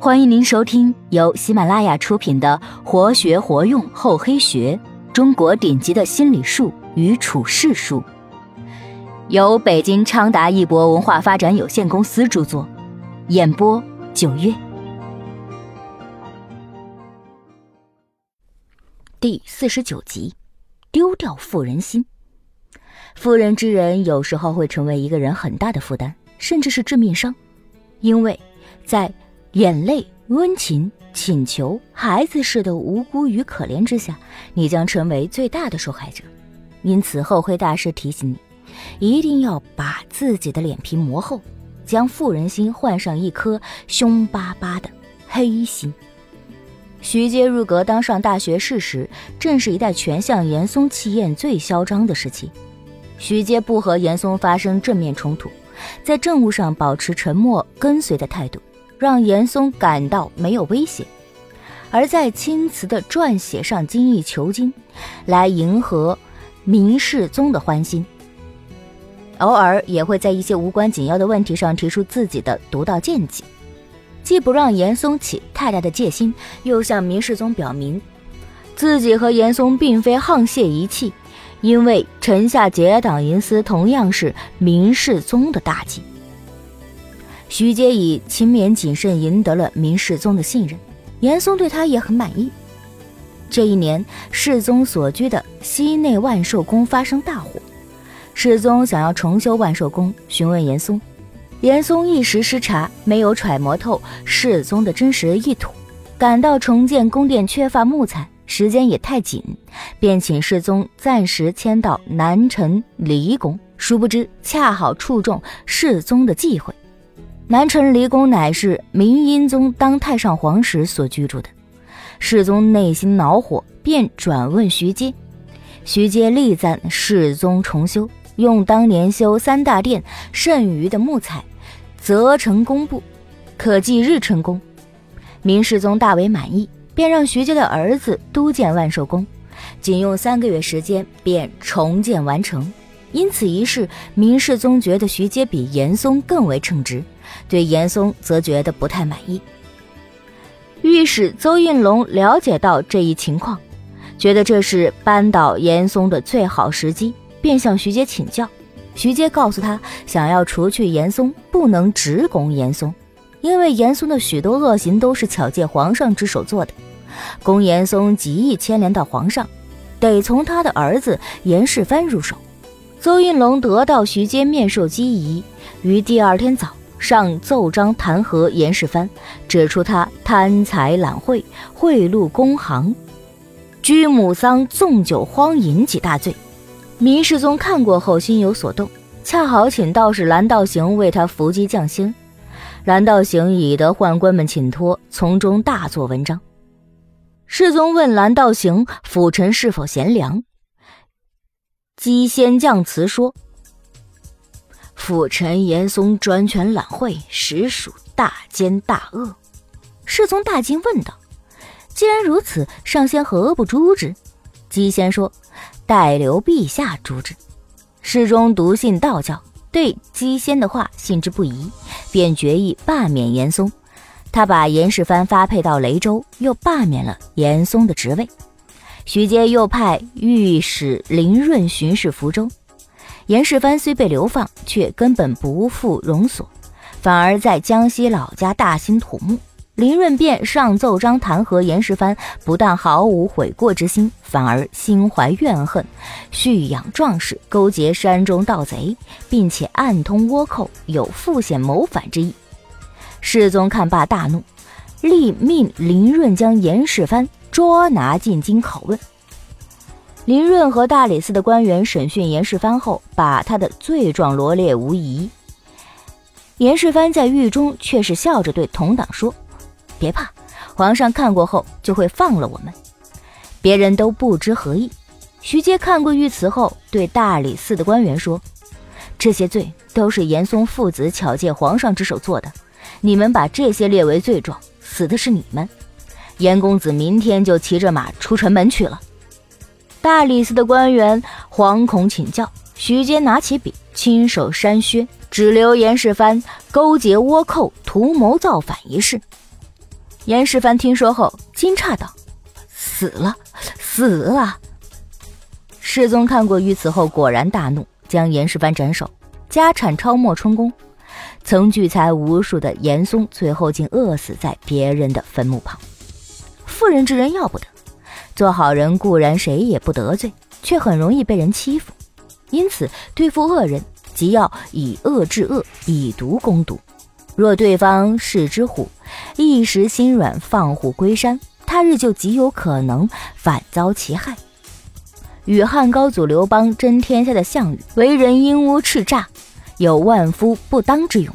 欢迎您收听由喜马拉雅出品的《活学活用厚黑学：中国顶级的心理术与处世术》，由北京昌达一博文化发展有限公司著作，演播九月。第四十九集，丢掉妇人心。妇人之仁有时候会成为一个人很大的负担，甚至是致命伤，因为在眼泪、温情、请求、孩子似的无辜与可怜之下，你将成为最大的受害者。因此，后黑大师提醒你，一定要把自己的脸皮磨厚，将妇人心换上一颗凶巴巴的黑心。徐阶入阁当上大学士时，正是一代权相严嵩气焰最嚣张的时期。徐阶不和严嵩发生正面冲突，在政务上保持沉默跟随的态度。让严嵩感到没有威胁，而在青瓷的撰写上精益求精，来迎合明世宗的欢心。偶尔也会在一些无关紧要的问题上提出自己的独到见解，既不让严嵩起太大的戒心，又向明世宗表明自己和严嵩并非沆瀣一气，因为臣下结党营私同样是明世宗的大忌。徐阶以勤勉谨慎赢得了明世宗的信任，严嵩对他也很满意。这一年，世宗所居的西内万寿宫发生大火，世宗想要重修万寿宫，询问严嵩，严嵩一时失察，没有揣摩透世宗的真实意图，感到重建宫殿缺乏木材，时间也太紧，便请世宗暂时迁到南城离宫。殊不知，恰好触中世宗的忌讳。南城离宫乃是明英宗当太上皇时所居住的，世宗内心恼火，便转问徐阶。徐阶力赞世宗重修，用当年修三大殿剩余的木材，责成工部，可继日成功。明世宗大为满意，便让徐阶的儿子督建万寿宫，仅用三个月时间便重建完成。因此一事，明世宗觉得徐阶比严嵩更为称职。对严嵩则觉得不太满意。御史邹应龙了解到这一情况，觉得这是扳倒严嵩的最好时机，便向徐阶请教。徐阶告诉他，想要除去严嵩，不能直攻严嵩，因为严嵩的许多恶行都是巧借皇上之手做的，攻严嵩极易牵连到皇上，得从他的儿子严世蕃入手。邹应龙得到徐阶面授机宜，于第二天早。上奏章弹劾严世蕃，指出他贪财揽贿、贿赂公行、居母丧、纵酒荒淫几大罪。明世宗看过后心有所动，恰好请道士蓝道行为他伏击降仙。蓝道行以得宦官们请托，从中大做文章。世宗问蓝道行辅臣是否贤良，姬仙降词说。辅臣严嵩专权揽贿，实属大奸大恶。世宗大惊，问道：“既然如此，上仙何不诛之？”姬仙说：“待留陛下诛之。”世宗笃信道教，对姬仙的话信之不疑，便决意罢免严嵩。他把严世蕃发配到雷州，又罢免了严嵩的职位。徐阶又派御史林润巡视福州。严世蕃虽被流放，却根本不负容所，反而在江西老家大兴土木。林润便上奏章弹劾严世蕃，不但毫无悔过之心，反而心怀怨恨，蓄养壮士，勾结山中盗贼，并且暗通倭寇，有复险谋反之意。世宗看罢大怒，立命林润将严世蕃捉拿进京拷问。林润和大理寺的官员审讯严世蕃后，把他的罪状罗列无疑。严世蕃在狱中却是笑着对同党说：“别怕，皇上看过后就会放了我们。”别人都不知何意。徐阶看过御词后，对大理寺的官员说：“这些罪都是严嵩父子巧借皇上之手做的，你们把这些列为罪状，死的是你们。严公子明天就骑着马出城门去了。”大理寺的官员惶恐请教，徐阶拿起笔，亲手删削，只留严世蕃勾结倭寇、图谋造反一事。严世蕃听说后惊诧道：“死了，死了！”世宗看过御赐后，果然大怒，将严世蕃斩首，家产抄没充公。曾聚财无数的严嵩，最后竟饿死在别人的坟墓旁。妇人之仁要不得，做好人固然谁也不得罪，却很容易被人欺负。因此，对付恶人，即要以恶制恶，以毒攻毒。若对方是只虎，一时心软，放虎归山，他日就极有可能反遭其害。与汉高祖刘邦争天下的项羽，为人阴污叱咤，有万夫不当之勇。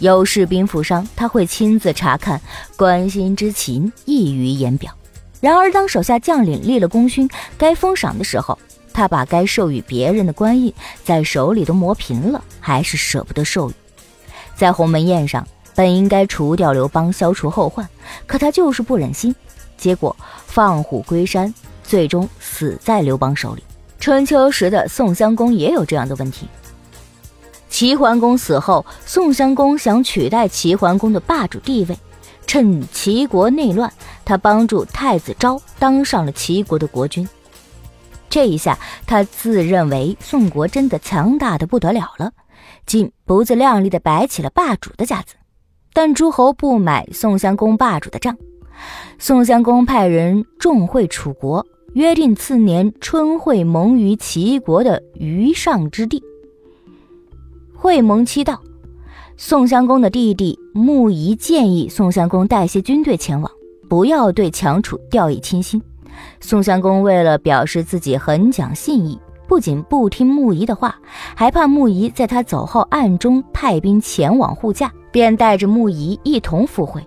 有士兵负伤，他会亲自查看，关心之情溢于言表。然而，当手下将领立了功勋，该封赏的时候，他把该授予别人的官印在手里都磨平了，还是舍不得授予。在鸿门宴上，本应该除掉刘邦，消除后患，可他就是不忍心，结果放虎归山，最终死在刘邦手里。春秋时的宋襄公也有这样的问题。齐桓公死后，宋襄公想取代齐桓公的霸主地位，趁齐国内乱，他帮助太子昭当上了齐国的国君。这一下，他自认为宋国真的强大的不得了了，竟不自量力的摆起了霸主的架子。但诸侯不买宋襄公霸主的账，宋襄公派人重会楚国，约定次年春会盟于齐国的虞上之地。会盟期到，宋襄公的弟弟穆仪建议宋襄公带些军队前往，不要对强楚掉以轻心。宋襄公为了表示自己很讲信义，不仅不听穆仪的话，还怕穆仪在他走后暗中派兵前往护驾，便带着穆仪一同赴会。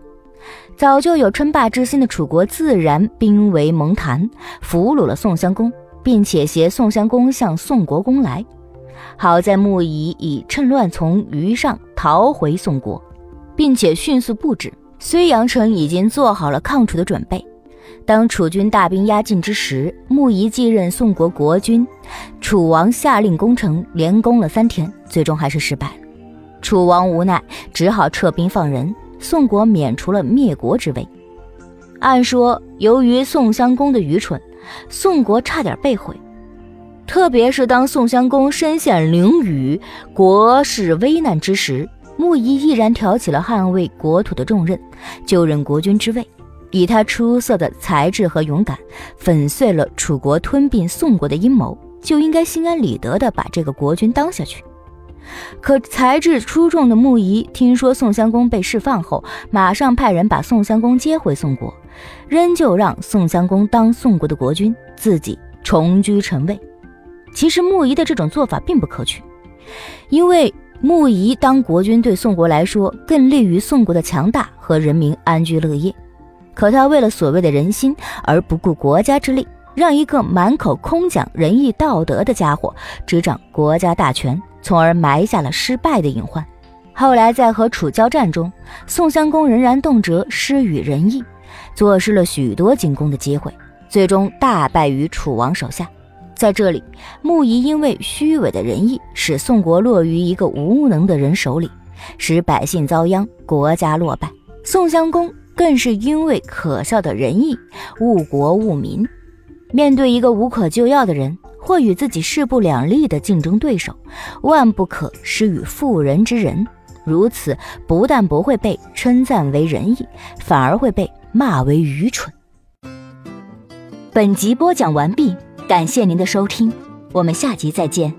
早就有称霸之心的楚国自然兵围蒙坛，俘虏了宋襄公，并且携宋襄公向宋国攻来。好在穆仪已趁乱从虞上逃回宋国，并且迅速布置，睢阳城已经做好了抗楚的准备。当楚军大兵压境之时，穆仪继任宋国国君。楚王下令攻城，连攻了三天，最终还是失败。楚王无奈，只好撤兵放人，宋国免除了灭国之危。按说，由于宋襄公的愚蠢，宋国差点被毁。特别是当宋襄公身陷囹圄、国事危难之时，穆仪毅然挑起了捍卫国土的重任，就任国君之位。以他出色的才智和勇敢，粉碎了楚国吞并宋国的阴谋，就应该心安理得地把这个国君当下去。可才智出众的穆仪听说宋襄公被释放后，马上派人把宋襄公接回宋国，仍旧让宋襄公当宋国的国君，自己重居臣位。其实穆仪的这种做法并不可取，因为穆仪当国君对宋国来说更利于宋国的强大和人民安居乐业。可他为了所谓的人心而不顾国家之利，让一个满口空讲仁义道德的家伙执掌国家大权，从而埋下了失败的隐患。后来在和楚交战中，宋襄公仍然动辄施予仁义，错失了许多进攻的机会，最终大败于楚王手下。在这里，穆仪因为虚伪的仁义，使宋国落于一个无能的人手里，使百姓遭殃，国家落败。宋襄公。更是因为可笑的仁义误国误民。面对一个无可救药的人，或与自己势不两立的竞争对手，万不可施与妇人之仁。如此不但不会被称赞为仁义，反而会被骂为愚蠢。本集播讲完毕，感谢您的收听，我们下集再见。